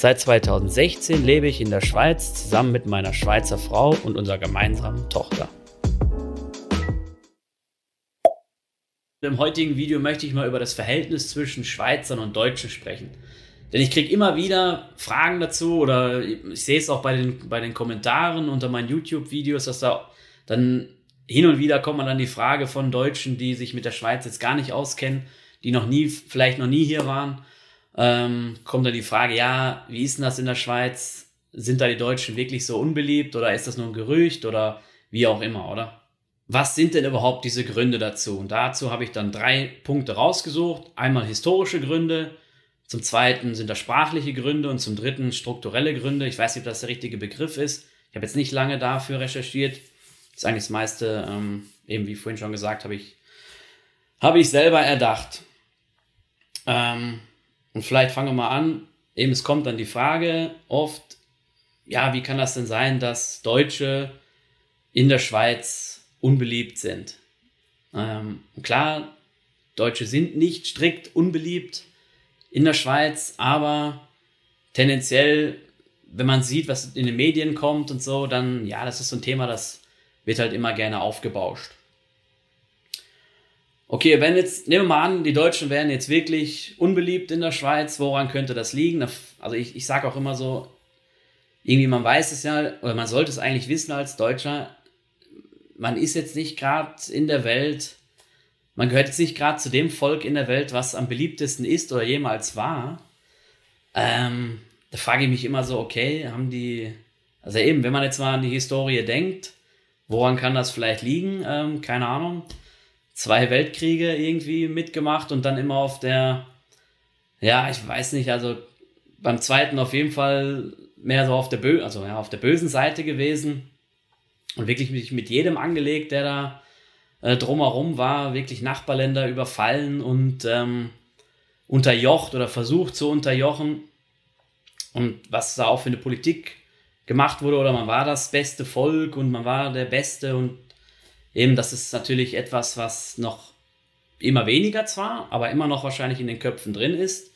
Seit 2016 lebe ich in der Schweiz zusammen mit meiner Schweizer Frau und unserer gemeinsamen Tochter. Im heutigen Video möchte ich mal über das Verhältnis zwischen Schweizern und Deutschen sprechen. Denn ich kriege immer wieder Fragen dazu oder ich sehe es auch bei den, bei den Kommentaren unter meinen YouTube-Videos, dass da dann hin und wieder kommt man dann die Frage von Deutschen, die sich mit der Schweiz jetzt gar nicht auskennen, die noch nie, vielleicht noch nie hier waren, ähm, kommt dann die Frage, ja, wie ist denn das in der Schweiz? Sind da die Deutschen wirklich so unbeliebt oder ist das nur ein Gerücht oder wie auch immer, oder? Was sind denn überhaupt diese Gründe dazu? Und dazu habe ich dann drei Punkte rausgesucht. Einmal historische Gründe, zum zweiten sind das sprachliche Gründe und zum dritten strukturelle Gründe. Ich weiß nicht, ob das der richtige Begriff ist. Ich habe jetzt nicht lange dafür recherchiert ist eigentlich das meiste, ähm, eben wie vorhin schon gesagt, habe ich, habe ich selber erdacht. Ähm, und vielleicht fangen wir mal an. Eben, es kommt dann die Frage oft, ja, wie kann das denn sein, dass Deutsche in der Schweiz unbeliebt sind? Ähm, klar, Deutsche sind nicht strikt unbeliebt in der Schweiz, aber tendenziell, wenn man sieht, was in den Medien kommt und so, dann, ja, das ist so ein Thema, das wird halt immer gerne aufgebauscht. Okay, wenn jetzt, nehmen wir mal an, die Deutschen wären jetzt wirklich unbeliebt in der Schweiz, woran könnte das liegen? Also ich, ich sage auch immer so, irgendwie man weiß es ja, oder man sollte es eigentlich wissen als Deutscher, man ist jetzt nicht gerade in der Welt, man gehört jetzt nicht gerade zu dem Volk in der Welt, was am beliebtesten ist oder jemals war. Ähm, da frage ich mich immer so, okay, haben die, also eben, wenn man jetzt mal an die Historie denkt, Woran kann das vielleicht liegen? Ähm, keine Ahnung. Zwei Weltkriege irgendwie mitgemacht und dann immer auf der, ja, ich weiß nicht, also beim zweiten auf jeden Fall mehr so auf der, Bö also, ja, auf der bösen Seite gewesen und wirklich mich mit jedem angelegt, der da äh, drumherum war, wirklich Nachbarländer überfallen und ähm, unterjocht oder versucht zu unterjochen. Und was da auch für eine Politik gemacht wurde oder man war das beste Volk und man war der Beste und eben das ist natürlich etwas, was noch immer weniger zwar, aber immer noch wahrscheinlich in den Köpfen drin ist.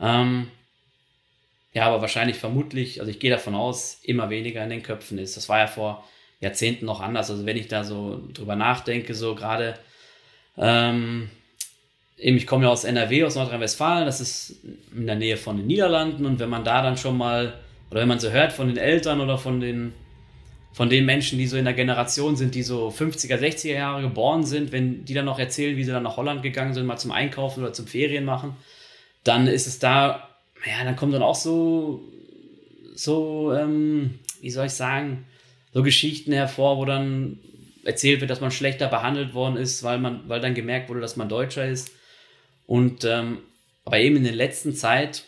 Ähm, ja, aber wahrscheinlich vermutlich, also ich gehe davon aus, immer weniger in den Köpfen ist. Das war ja vor Jahrzehnten noch anders. Also wenn ich da so drüber nachdenke, so gerade, ähm, eben ich komme ja aus NRW, aus Nordrhein-Westfalen, das ist in der Nähe von den Niederlanden und wenn man da dann schon mal oder wenn man so hört von den Eltern oder von den, von den Menschen, die so in der Generation sind, die so 50er, 60er Jahre geboren sind, wenn die dann noch erzählen, wie sie dann nach Holland gegangen sind, mal zum Einkaufen oder zum Ferien machen, dann ist es da, ja, dann kommt dann auch so, so, ähm, wie soll ich sagen, so Geschichten hervor, wo dann erzählt wird, dass man schlechter behandelt worden ist, weil man, weil dann gemerkt wurde, dass man Deutscher ist. Und ähm, aber eben in der letzten Zeit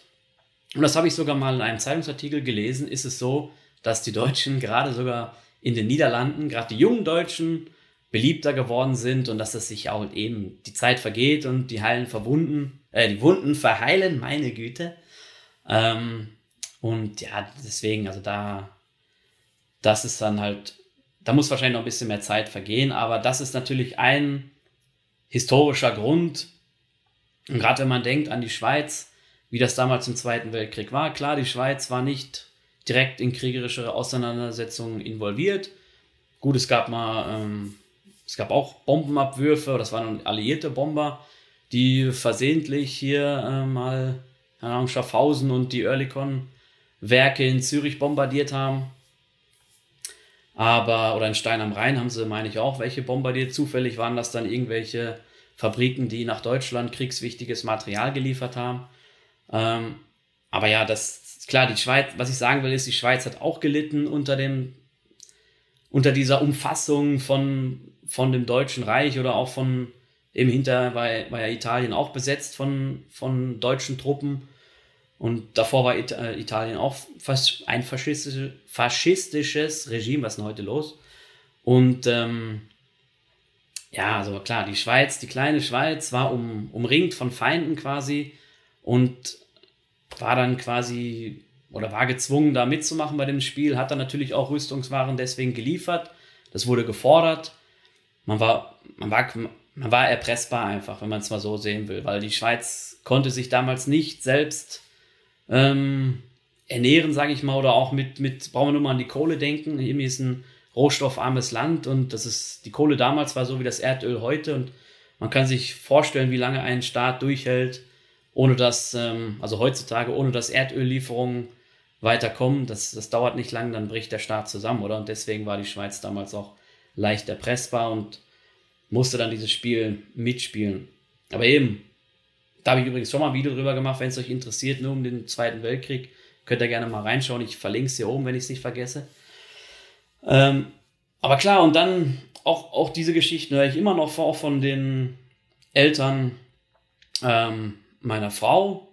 und das habe ich sogar mal in einem Zeitungsartikel gelesen, ist es so, dass die Deutschen gerade sogar in den Niederlanden, gerade die jungen Deutschen, beliebter geworden sind und dass es sich auch eben die Zeit vergeht und die heilen verbunden, äh, die Wunden verheilen, meine Güte. Ähm, und ja, deswegen, also da, das ist dann halt, da muss wahrscheinlich noch ein bisschen mehr Zeit vergehen, aber das ist natürlich ein historischer Grund. Und gerade wenn man denkt an die Schweiz, wie das damals im Zweiten Weltkrieg war. Klar, die Schweiz war nicht direkt in kriegerische Auseinandersetzungen involviert. Gut, es gab mal, ähm, es gab auch Bombenabwürfe, das waren alliierte Bomber, die versehentlich hier äh, mal, Ahnung, Schaffhausen und die Oerlikon-Werke in Zürich bombardiert haben. Aber, oder in Stein am Rhein haben sie, meine ich, auch welche bombardiert. Zufällig waren das dann irgendwelche Fabriken, die nach Deutschland kriegswichtiges Material geliefert haben. Ähm, aber ja, das ist klar, die Schweiz, was ich sagen will, ist, die Schweiz hat auch gelitten unter dem, unter dieser Umfassung von, von dem Deutschen Reich oder auch von, eben hinter war, war ja Italien auch besetzt von, von deutschen Truppen. Und davor war äh, Italien auch ein faschistische, faschistisches Regime. Was ist denn heute los? Und ähm, ja, also klar, die Schweiz, die kleine Schweiz war um, umringt von Feinden quasi und war dann quasi oder war gezwungen, da mitzumachen bei dem Spiel, hat dann natürlich auch Rüstungswaren deswegen geliefert. Das wurde gefordert. Man war, man war, man war erpressbar einfach, wenn man es mal so sehen will, weil die Schweiz konnte sich damals nicht selbst ähm, ernähren, sage ich mal, oder auch mit, mit, brauchen wir nur mal an die Kohle denken. Hier ist ein rohstoffarmes Land und das ist, die Kohle damals war so wie das Erdöl heute und man kann sich vorstellen, wie lange ein Staat durchhält, ohne dass, ähm, also heutzutage, ohne dass Erdöllieferungen weiterkommen. Das, das dauert nicht lang, dann bricht der Staat zusammen, oder? Und deswegen war die Schweiz damals auch leicht erpressbar und musste dann dieses Spiel mitspielen. Aber eben, da habe ich übrigens schon mal ein Video drüber gemacht, wenn es euch interessiert, nur um den Zweiten Weltkrieg. Könnt ihr gerne mal reinschauen. Ich verlinke es hier oben, wenn ich es nicht vergesse. Ähm, aber klar, und dann auch, auch diese Geschichten höre ich immer noch auch von den Eltern ähm, meiner Frau.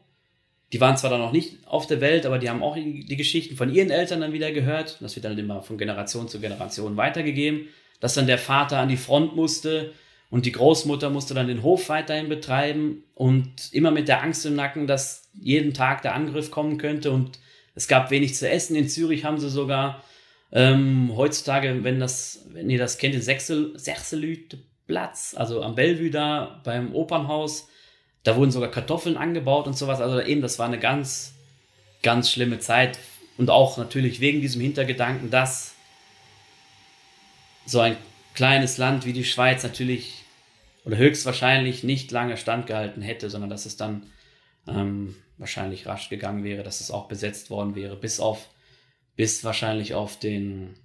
Die waren zwar dann noch nicht auf der Welt, aber die haben auch die Geschichten von ihren Eltern dann wieder gehört. Das wird dann immer von Generation zu Generation weitergegeben, dass dann der Vater an die Front musste und die Großmutter musste dann den Hof weiterhin betreiben und immer mit der Angst im Nacken, dass jeden Tag der Angriff kommen könnte und es gab wenig zu essen. In Zürich haben sie sogar ähm, heutzutage, wenn das, wenn ihr das kennt, den Sechselüteplatz, also am Bellevue da beim Opernhaus, da wurden sogar Kartoffeln angebaut und sowas. Also eben, das war eine ganz, ganz schlimme Zeit. Und auch natürlich wegen diesem Hintergedanken, dass so ein kleines Land wie die Schweiz natürlich oder höchstwahrscheinlich nicht lange standgehalten hätte, sondern dass es dann ähm, wahrscheinlich rasch gegangen wäre, dass es auch besetzt worden wäre, bis auf bis wahrscheinlich auf den,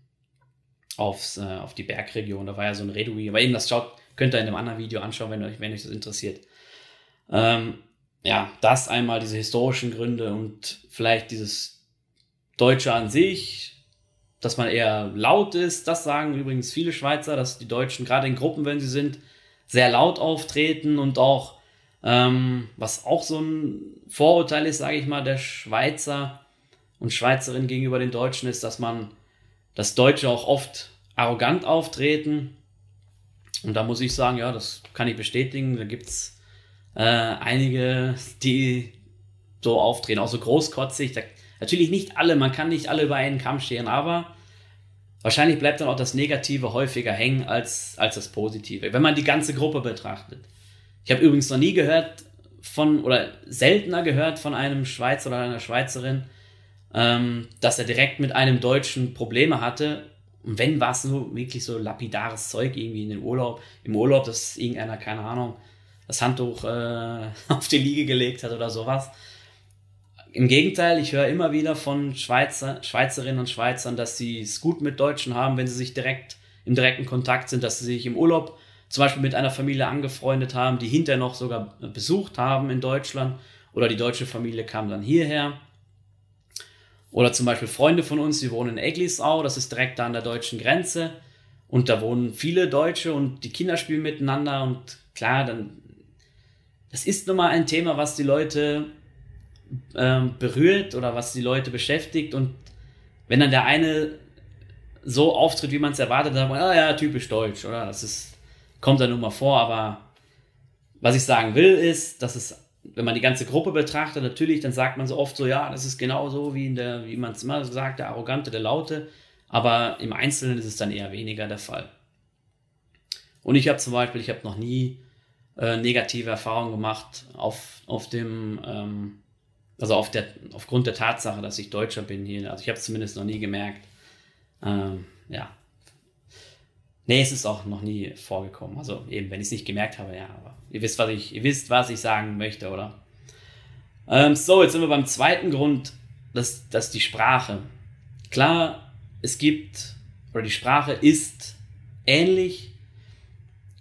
aufs, äh, auf die Bergregion. Da war ja so ein Redouis. Aber eben, das schaut, könnt ihr in einem anderen Video anschauen, wenn euch, wenn euch das interessiert. Ähm, ja, das einmal diese historischen Gründe und vielleicht dieses Deutsche an sich, dass man eher laut ist. Das sagen übrigens viele Schweizer, dass die Deutschen gerade in Gruppen, wenn sie sind, sehr laut auftreten und auch, ähm, was auch so ein Vorurteil ist, sage ich mal, der Schweizer, und Schweizerin gegenüber den Deutschen ist, dass man, dass Deutsche auch oft arrogant auftreten. Und da muss ich sagen, ja, das kann ich bestätigen. Da gibt's äh, einige, die so auftreten, auch so großkotzig. Da, natürlich nicht alle, man kann nicht alle über einen Kamm scheren, aber wahrscheinlich bleibt dann auch das Negative häufiger hängen als, als das Positive, wenn man die ganze Gruppe betrachtet. Ich habe übrigens noch nie gehört von, oder seltener gehört von einem Schweizer oder einer Schweizerin, ähm, dass er direkt mit einem Deutschen Probleme hatte. Und wenn, war es so wirklich so lapidares Zeug irgendwie in den Urlaub, im Urlaub, dass irgendeiner, keine Ahnung, das Handtuch äh, auf die Liege gelegt hat oder sowas. Im Gegenteil, ich höre immer wieder von Schweizer, Schweizerinnen und Schweizern, dass sie es gut mit Deutschen haben, wenn sie sich direkt im direkten Kontakt sind, dass sie sich im Urlaub zum Beispiel mit einer Familie angefreundet haben, die hinterher noch sogar besucht haben in Deutschland oder die deutsche Familie kam dann hierher. Oder zum Beispiel Freunde von uns, die wohnen in Eglisau, das ist direkt da an der deutschen Grenze. Und da wohnen viele Deutsche und die Kinder spielen miteinander. Und klar, dann, das ist nun mal ein Thema, was die Leute ähm, berührt oder was die Leute beschäftigt. Und wenn dann der eine so auftritt, wie man es erwartet, dann sagt man, ah ja, typisch deutsch, oder? Das ist, kommt dann nun mal vor, aber was ich sagen will, ist, dass es wenn man die ganze Gruppe betrachtet, natürlich, dann sagt man so oft so, ja, das ist genau so, wie, in der, wie man es immer sagt, der Arrogante, der Laute. Aber im Einzelnen ist es dann eher weniger der Fall. Und ich habe zum Beispiel, ich habe noch nie äh, negative Erfahrungen gemacht auf, auf dem, ähm, also auf der, aufgrund der Tatsache, dass ich Deutscher bin hier. Also ich habe es zumindest noch nie gemerkt. Ähm, ja. Nee, es ist auch noch nie vorgekommen. Also eben, wenn ich es nicht gemerkt habe, ja, aber Ihr wisst, was ich, ihr wisst, was ich sagen möchte, oder? Ähm, so, jetzt sind wir beim zweiten Grund, das, das die Sprache. Klar, es gibt, oder die Sprache ist ähnlich.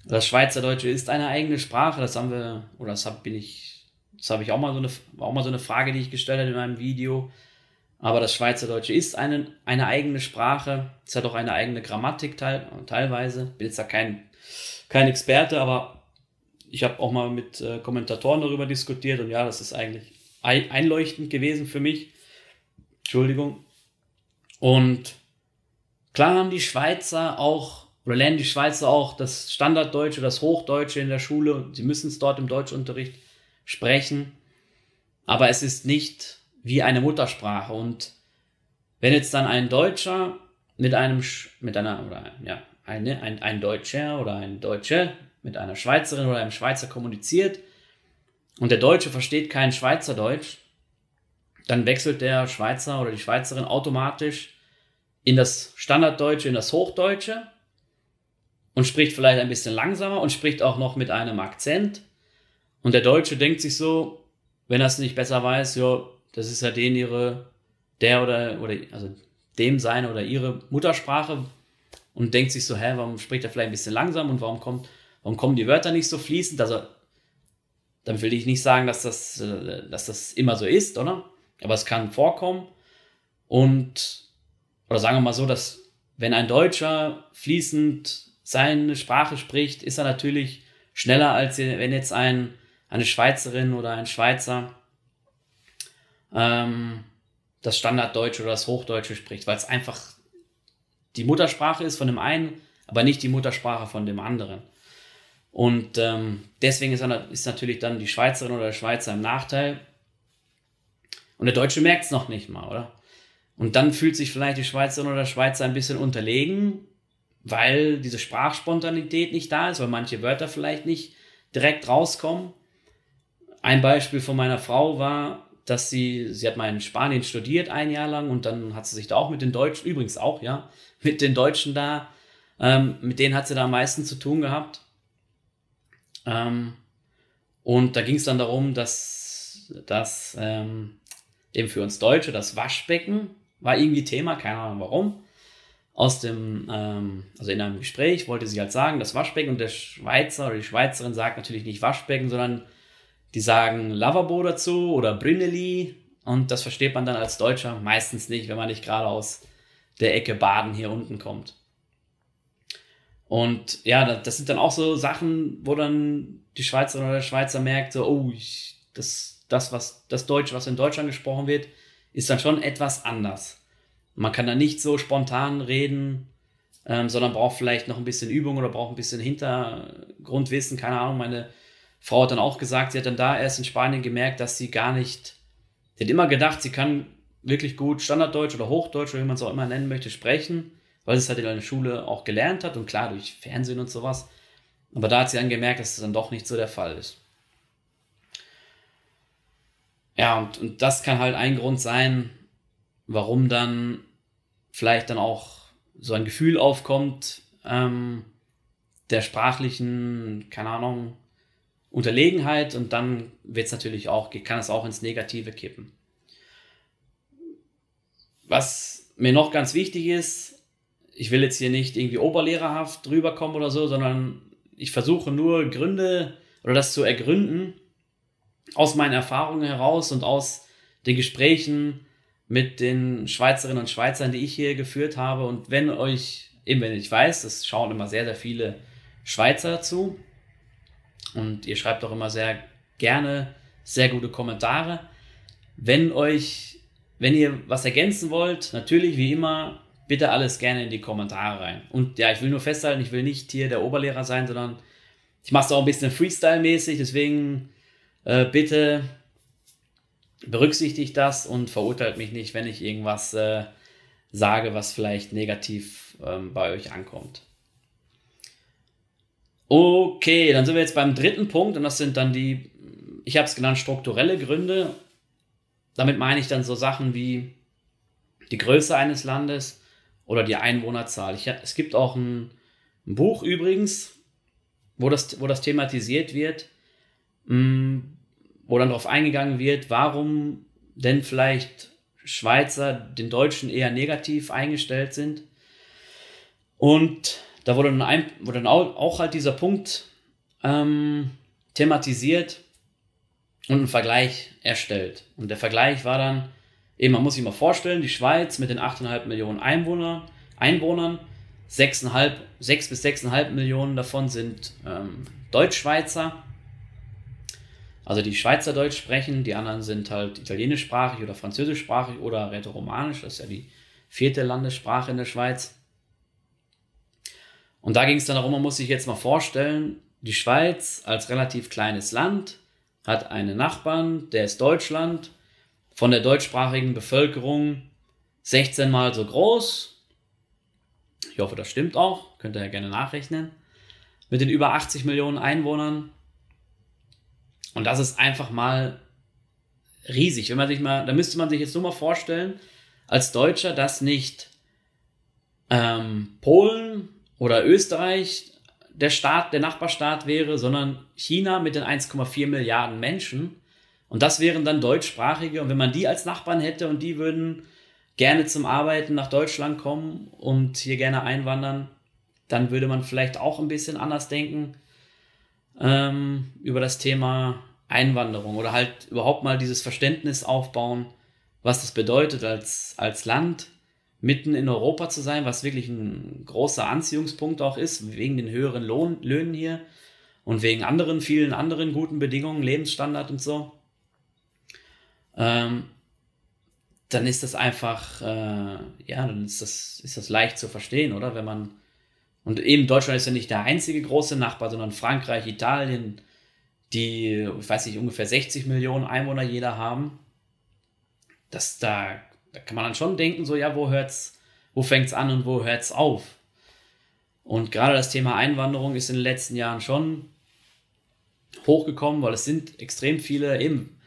Das Schweizerdeutsche ist eine eigene Sprache, das haben wir, oder das habe ich, das habe ich auch mal so eine, auch mal so eine Frage, die ich gestellt habe in meinem Video. Aber das Schweizerdeutsche ist eine, eine eigene Sprache. Es hat auch eine eigene Grammatik teil, teilweise. Bin jetzt da kein, kein Experte, aber ich habe auch mal mit äh, Kommentatoren darüber diskutiert und ja, das ist eigentlich einleuchtend gewesen für mich. Entschuldigung. Und klar haben die Schweizer auch, oder lernen die Schweizer auch das Standarddeutsche, das Hochdeutsche in der Schule. Sie müssen es dort im Deutschunterricht sprechen. Aber es ist nicht wie eine Muttersprache. Und wenn jetzt dann ein Deutscher mit einem, mit einer, oder ja, eine, ein, ein Deutscher oder ein Deutsche mit einer Schweizerin oder einem Schweizer kommuniziert und der Deutsche versteht kein Schweizerdeutsch, dann wechselt der Schweizer oder die Schweizerin automatisch in das Standarddeutsche, in das Hochdeutsche und spricht vielleicht ein bisschen langsamer und spricht auch noch mit einem Akzent. Und der Deutsche denkt sich so, wenn er es nicht besser weiß, ja, das ist ja den ihre, der oder, oder, also dem seine oder ihre Muttersprache und denkt sich so, hä, warum spricht er vielleicht ein bisschen langsam und warum kommt, warum kommen die Wörter nicht so fließend? Also, dann will ich nicht sagen, dass das, äh, dass das immer so ist, oder? Aber es kann vorkommen. Und, oder sagen wir mal so, dass wenn ein Deutscher fließend seine Sprache spricht, ist er natürlich schneller, als wenn jetzt ein, eine Schweizerin oder ein Schweizer ähm, das Standarddeutsche oder das Hochdeutsche spricht, weil es einfach die Muttersprache ist von dem einen, aber nicht die Muttersprache von dem anderen. Und ähm, deswegen ist, ist natürlich dann die Schweizerin oder der Schweizer im Nachteil. Und der Deutsche merkt es noch nicht mal, oder? Und dann fühlt sich vielleicht die Schweizerin oder der Schweizer ein bisschen unterlegen, weil diese Sprachspontanität nicht da ist, weil manche Wörter vielleicht nicht direkt rauskommen. Ein Beispiel von meiner Frau war, dass sie, sie hat mal in Spanien studiert ein Jahr lang und dann hat sie sich da auch mit den Deutschen, übrigens auch, ja, mit den Deutschen da, ähm, mit denen hat sie da am meisten zu tun gehabt. Ähm, und da ging es dann darum, dass, dass ähm, eben für uns Deutsche das Waschbecken war irgendwie Thema, keine Ahnung warum. Aus dem, ähm, also in einem Gespräch wollte sie halt sagen, das Waschbecken und der Schweizer oder die Schweizerin sagt natürlich nicht Waschbecken, sondern die sagen Lavabo dazu oder Brünneli und das versteht man dann als Deutscher meistens nicht, wenn man nicht gerade aus der Ecke Baden hier unten kommt. Und ja, das sind dann auch so Sachen, wo dann die Schweizerin oder der Schweizer merkt, so, oh, ich, das, das, was, das Deutsch, was in Deutschland gesprochen wird, ist dann schon etwas anders. Man kann da nicht so spontan reden, ähm, sondern braucht vielleicht noch ein bisschen Übung oder braucht ein bisschen Hintergrundwissen, keine Ahnung. Meine Frau hat dann auch gesagt, sie hat dann da erst in Spanien gemerkt, dass sie gar nicht, sie hat immer gedacht, sie kann wirklich gut Standarddeutsch oder Hochdeutsch oder wie man es auch immer nennen möchte, sprechen, weil sie es halt in der Schule auch gelernt hat und klar durch Fernsehen und sowas. Aber da hat sie dann gemerkt, dass das dann doch nicht so der Fall ist. Ja, und, und das kann halt ein Grund sein, warum dann vielleicht dann auch so ein Gefühl aufkommt, ähm, der sprachlichen, keine Ahnung, Unterlegenheit und dann wird es natürlich auch, kann es auch ins Negative kippen. Was mir noch ganz wichtig ist, ich will jetzt hier nicht irgendwie oberlehrerhaft drüber kommen oder so, sondern ich versuche nur Gründe oder das zu ergründen aus meinen Erfahrungen heraus und aus den Gesprächen mit den Schweizerinnen und Schweizern, die ich hier geführt habe. Und wenn euch, eben wenn ich weiß, es schauen immer sehr, sehr viele Schweizer zu und ihr schreibt auch immer sehr gerne sehr gute Kommentare. Wenn euch wenn ihr was ergänzen wollt, natürlich wie immer, bitte alles gerne in die Kommentare rein. Und ja, ich will nur festhalten, ich will nicht hier der Oberlehrer sein, sondern ich mache es auch ein bisschen Freestyle-mäßig, deswegen äh, bitte berücksichtigt das und verurteilt mich nicht, wenn ich irgendwas äh, sage, was vielleicht negativ ähm, bei euch ankommt. Okay, dann sind wir jetzt beim dritten Punkt und das sind dann die, ich habe es genannt, strukturelle Gründe damit meine ich dann so Sachen wie die Größe eines Landes oder die Einwohnerzahl. Ich, es gibt auch ein, ein, Buch übrigens, wo das, wo das thematisiert wird, mm, wo dann darauf eingegangen wird, warum denn vielleicht Schweizer den Deutschen eher negativ eingestellt sind. Und da wurde dann, ein, wurde dann auch, halt dieser Punkt ähm, thematisiert, und einen Vergleich erstellt. Und der Vergleich war dann, eben, man muss sich mal vorstellen, die Schweiz mit den 8,5 Millionen Einwohner, Einwohnern, 6,5, bis 6,5 Millionen davon sind ähm, Deutschschweizer. Also die Schweizerdeutsch sprechen, die anderen sind halt italienischsprachig oder französischsprachig oder rätoromanisch, das ist ja die vierte Landessprache in der Schweiz. Und da ging es dann darum, man muss sich jetzt mal vorstellen, die Schweiz als relativ kleines Land hat einen Nachbarn, der ist Deutschland, von der deutschsprachigen Bevölkerung 16 mal so groß. Ich hoffe, das stimmt auch, könnt ihr ja gerne nachrechnen. Mit den über 80 Millionen Einwohnern. Und das ist einfach mal riesig. Wenn man sich mal, da müsste man sich jetzt nur mal vorstellen, als Deutscher, dass nicht ähm, Polen oder Österreich der Staat, der Nachbarstaat wäre, sondern China mit den 1,4 Milliarden Menschen. Und das wären dann deutschsprachige. Und wenn man die als Nachbarn hätte und die würden gerne zum Arbeiten nach Deutschland kommen und hier gerne einwandern, dann würde man vielleicht auch ein bisschen anders denken ähm, über das Thema Einwanderung oder halt überhaupt mal dieses Verständnis aufbauen, was das bedeutet, als, als Land mitten in Europa zu sein, was wirklich ein großer Anziehungspunkt auch ist, wegen den höheren Lohn, Löhnen hier und wegen anderen, vielen anderen guten Bedingungen, Lebensstandard und so. Ähm, dann ist das einfach, äh, ja, dann ist das, ist das leicht zu verstehen, oder? Wenn man, und eben Deutschland ist ja nicht der einzige große Nachbar, sondern Frankreich, Italien, die, ich weiß nicht, ungefähr 60 Millionen Einwohner jeder haben. Das, da, da kann man dann schon denken, so, ja, wo hört's, wo fängt's an und wo hört's auf? Und gerade das Thema Einwanderung ist in den letzten Jahren schon hochgekommen, weil es sind extrem viele, eben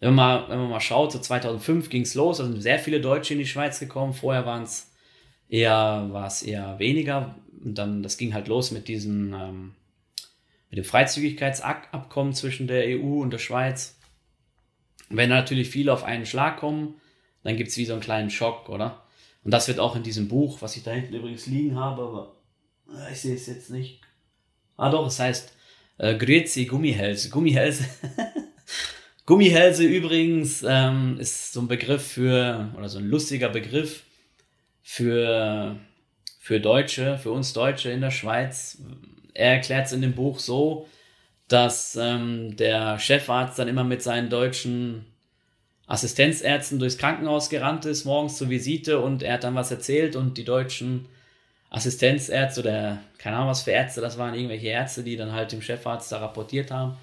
wenn man mal, wenn man mal schaut, so 2005 ging es los, da sind sehr viele Deutsche in die Schweiz gekommen. Vorher waren es eher, war es eher weniger. Und dann, das ging halt los mit diesem, ähm, mit dem Freizügigkeitsabkommen zwischen der EU und der Schweiz. wenn natürlich viele auf einen Schlag kommen, dann gibt es wie so einen kleinen Schock, oder? Und das wird auch in diesem Buch, was ich da hinten übrigens liegen habe, aber äh, ich sehe es jetzt nicht. Ah doch, es heißt äh, Grüezi Gummihälse. Gummihälse. Gummihälse übrigens ähm, ist so ein Begriff für, oder so ein lustiger Begriff für, für Deutsche, für uns Deutsche in der Schweiz. Er erklärt es in dem Buch so, dass ähm, der Chefarzt dann immer mit seinen deutschen Assistenzärzten durchs Krankenhaus gerannt ist, morgens zur Visite und er hat dann was erzählt und die deutschen Assistenzärzte oder keine Ahnung was für Ärzte, das waren irgendwelche Ärzte, die dann halt dem Chefarzt da rapportiert haben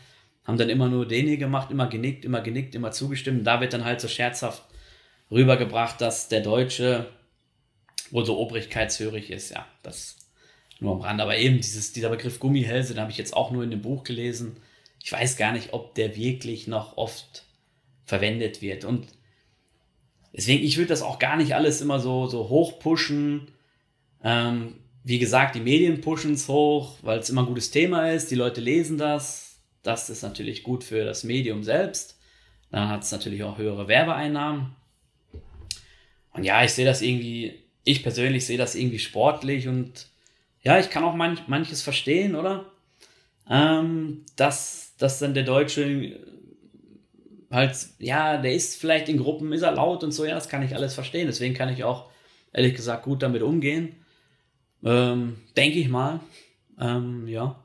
haben dann immer nur den hier gemacht, immer genickt, immer genickt, immer zugestimmt. Da wird dann halt so scherzhaft rübergebracht, dass der Deutsche wohl so obrigkeitshörig ist. Ja, das nur am Rand. Aber eben dieses, dieser Begriff Gummihälse, den habe ich jetzt auch nur in dem Buch gelesen. Ich weiß gar nicht, ob der wirklich noch oft verwendet wird. Und deswegen, ich würde das auch gar nicht alles immer so, so hoch pushen. Ähm, wie gesagt, die Medien pushen es hoch, weil es immer ein gutes Thema ist. Die Leute lesen das das ist natürlich gut für das Medium selbst. Dann hat es natürlich auch höhere Werbeeinnahmen. Und ja, ich sehe das irgendwie, ich persönlich sehe das irgendwie sportlich und ja, ich kann auch manch, manches verstehen, oder? Ähm, dass, dass dann der Deutsche halt, ja, der ist vielleicht in Gruppen, ist er laut und so, ja, das kann ich alles verstehen. Deswegen kann ich auch, ehrlich gesagt, gut damit umgehen. Ähm, Denke ich mal. Ähm, ja.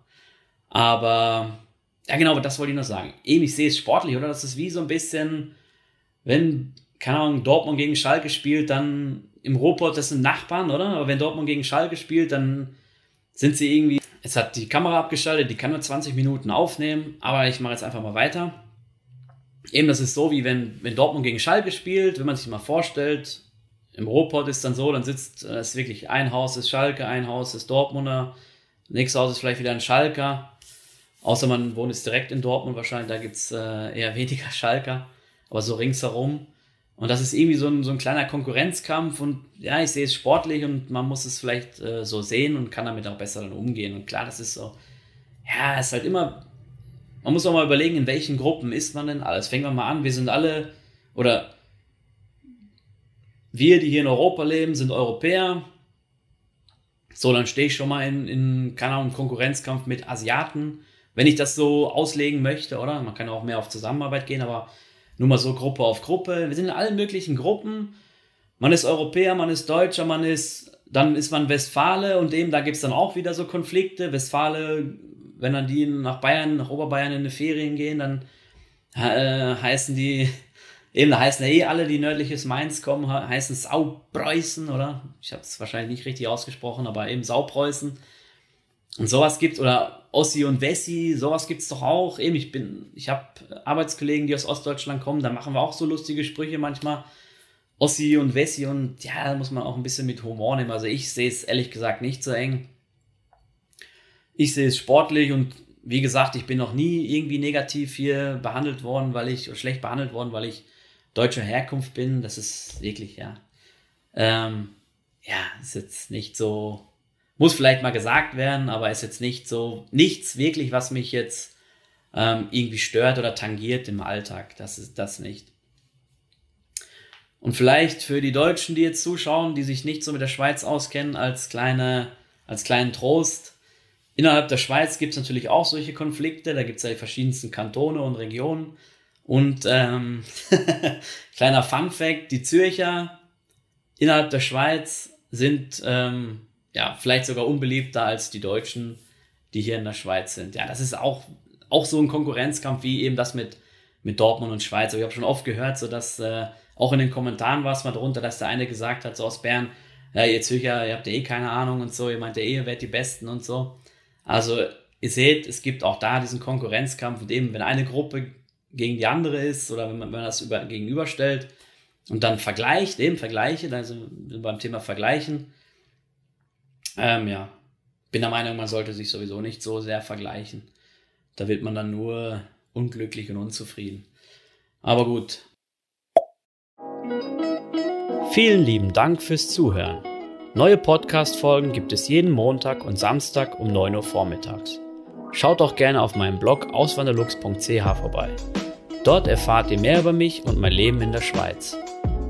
Aber ja, genau, das wollte ich noch sagen. Eben, ich sehe es sportlich, oder? Das ist wie so ein bisschen, wenn, keine Ahnung, Dortmund gegen Schalke spielt, dann im Ruhrpott, das sind Nachbarn, oder? Aber wenn Dortmund gegen Schalke spielt, dann sind sie irgendwie, jetzt hat die Kamera abgeschaltet, die kann nur 20 Minuten aufnehmen, aber ich mache jetzt einfach mal weiter. Eben, das ist so, wie wenn, wenn Dortmund gegen Schalke spielt, wenn man sich mal vorstellt, im Ruhrpott ist dann so, dann sitzt, es ist wirklich ein Haus ist Schalke, ein Haus ist Dortmunder, nächstes Haus ist vielleicht wieder ein Schalker Außer man wohnt jetzt direkt in Dortmund wahrscheinlich, da gibt's äh, eher weniger Schalker, aber so ringsherum. Und das ist irgendwie so ein, so ein kleiner Konkurrenzkampf und ja, ich sehe es sportlich und man muss es vielleicht äh, so sehen und kann damit auch besser dann umgehen. Und klar, das ist so, ja, es ist halt immer, man muss auch mal überlegen, in welchen Gruppen ist man denn alles. Fangen wir mal an, wir sind alle, oder wir, die hier in Europa leben, sind Europäer. So, dann stehe ich schon mal in, in keine Ahnung, Konkurrenzkampf mit Asiaten wenn ich das so auslegen möchte, oder? Man kann auch mehr auf Zusammenarbeit gehen, aber nur mal so Gruppe auf Gruppe. Wir sind in allen möglichen Gruppen. Man ist Europäer, man ist Deutscher, man ist, dann ist man Westfale und dem, da gibt es dann auch wieder so Konflikte. Westfale, wenn dann die nach Bayern, nach Oberbayern in die Ferien gehen, dann äh, heißen die, eben, da heißen ja eh alle, die nördliches Mainz kommen, heißen Saupreußen, oder? Ich habe es wahrscheinlich nicht richtig ausgesprochen, aber eben Saupreußen. Und sowas gibt oder Ossi und Wessi, sowas gibt's doch auch. Eben, ich bin, ich habe Arbeitskollegen, die aus Ostdeutschland kommen, da machen wir auch so lustige Sprüche manchmal. Ossi und Wessi und ja, da muss man auch ein bisschen mit Humor nehmen. Also ich sehe es ehrlich gesagt nicht so eng. Ich sehe es sportlich und wie gesagt, ich bin noch nie irgendwie negativ hier behandelt worden, weil ich, oder schlecht behandelt worden, weil ich deutscher Herkunft bin. Das ist wirklich, ja. Ähm, ja, ist jetzt nicht so, muss vielleicht mal gesagt werden, aber ist jetzt nicht so, nichts wirklich, was mich jetzt ähm, irgendwie stört oder tangiert im Alltag. Das ist das nicht. Und vielleicht für die Deutschen, die jetzt zuschauen, die sich nicht so mit der Schweiz auskennen, als kleine, als kleinen Trost. Innerhalb der Schweiz gibt es natürlich auch solche Konflikte. Da gibt es ja die verschiedensten Kantone und Regionen. Und ähm, kleiner Fun Fact: Die Zürcher innerhalb der Schweiz sind ähm, ja vielleicht sogar unbeliebter als die Deutschen, die hier in der Schweiz sind. Ja, das ist auch, auch so ein Konkurrenzkampf wie eben das mit, mit Dortmund und Schweiz. Aber ich habe schon oft gehört, so dass äh, auch in den Kommentaren war es mal drunter, dass der eine gesagt hat, so aus Bern, ja, ihr Zürcher, ihr habt ja eh keine Ahnung und so, ihr meint ja eh, ihr werdet die Besten und so. Also, ihr seht, es gibt auch da diesen Konkurrenzkampf und eben, wenn eine Gruppe gegen die andere ist oder wenn man, wenn man das über, gegenüberstellt und dann vergleicht, eben Vergleiche, also beim Thema Vergleichen, ähm, ja, bin der Meinung, man sollte sich sowieso nicht so sehr vergleichen. Da wird man dann nur unglücklich und unzufrieden. Aber gut, Vielen lieben Dank fürs Zuhören. Neue Podcast-Folgen gibt es jeden Montag und Samstag um 9 Uhr vormittags. Schaut auch gerne auf meinem Blog auswanderlux.ch vorbei. Dort erfahrt ihr mehr über mich und mein Leben in der Schweiz.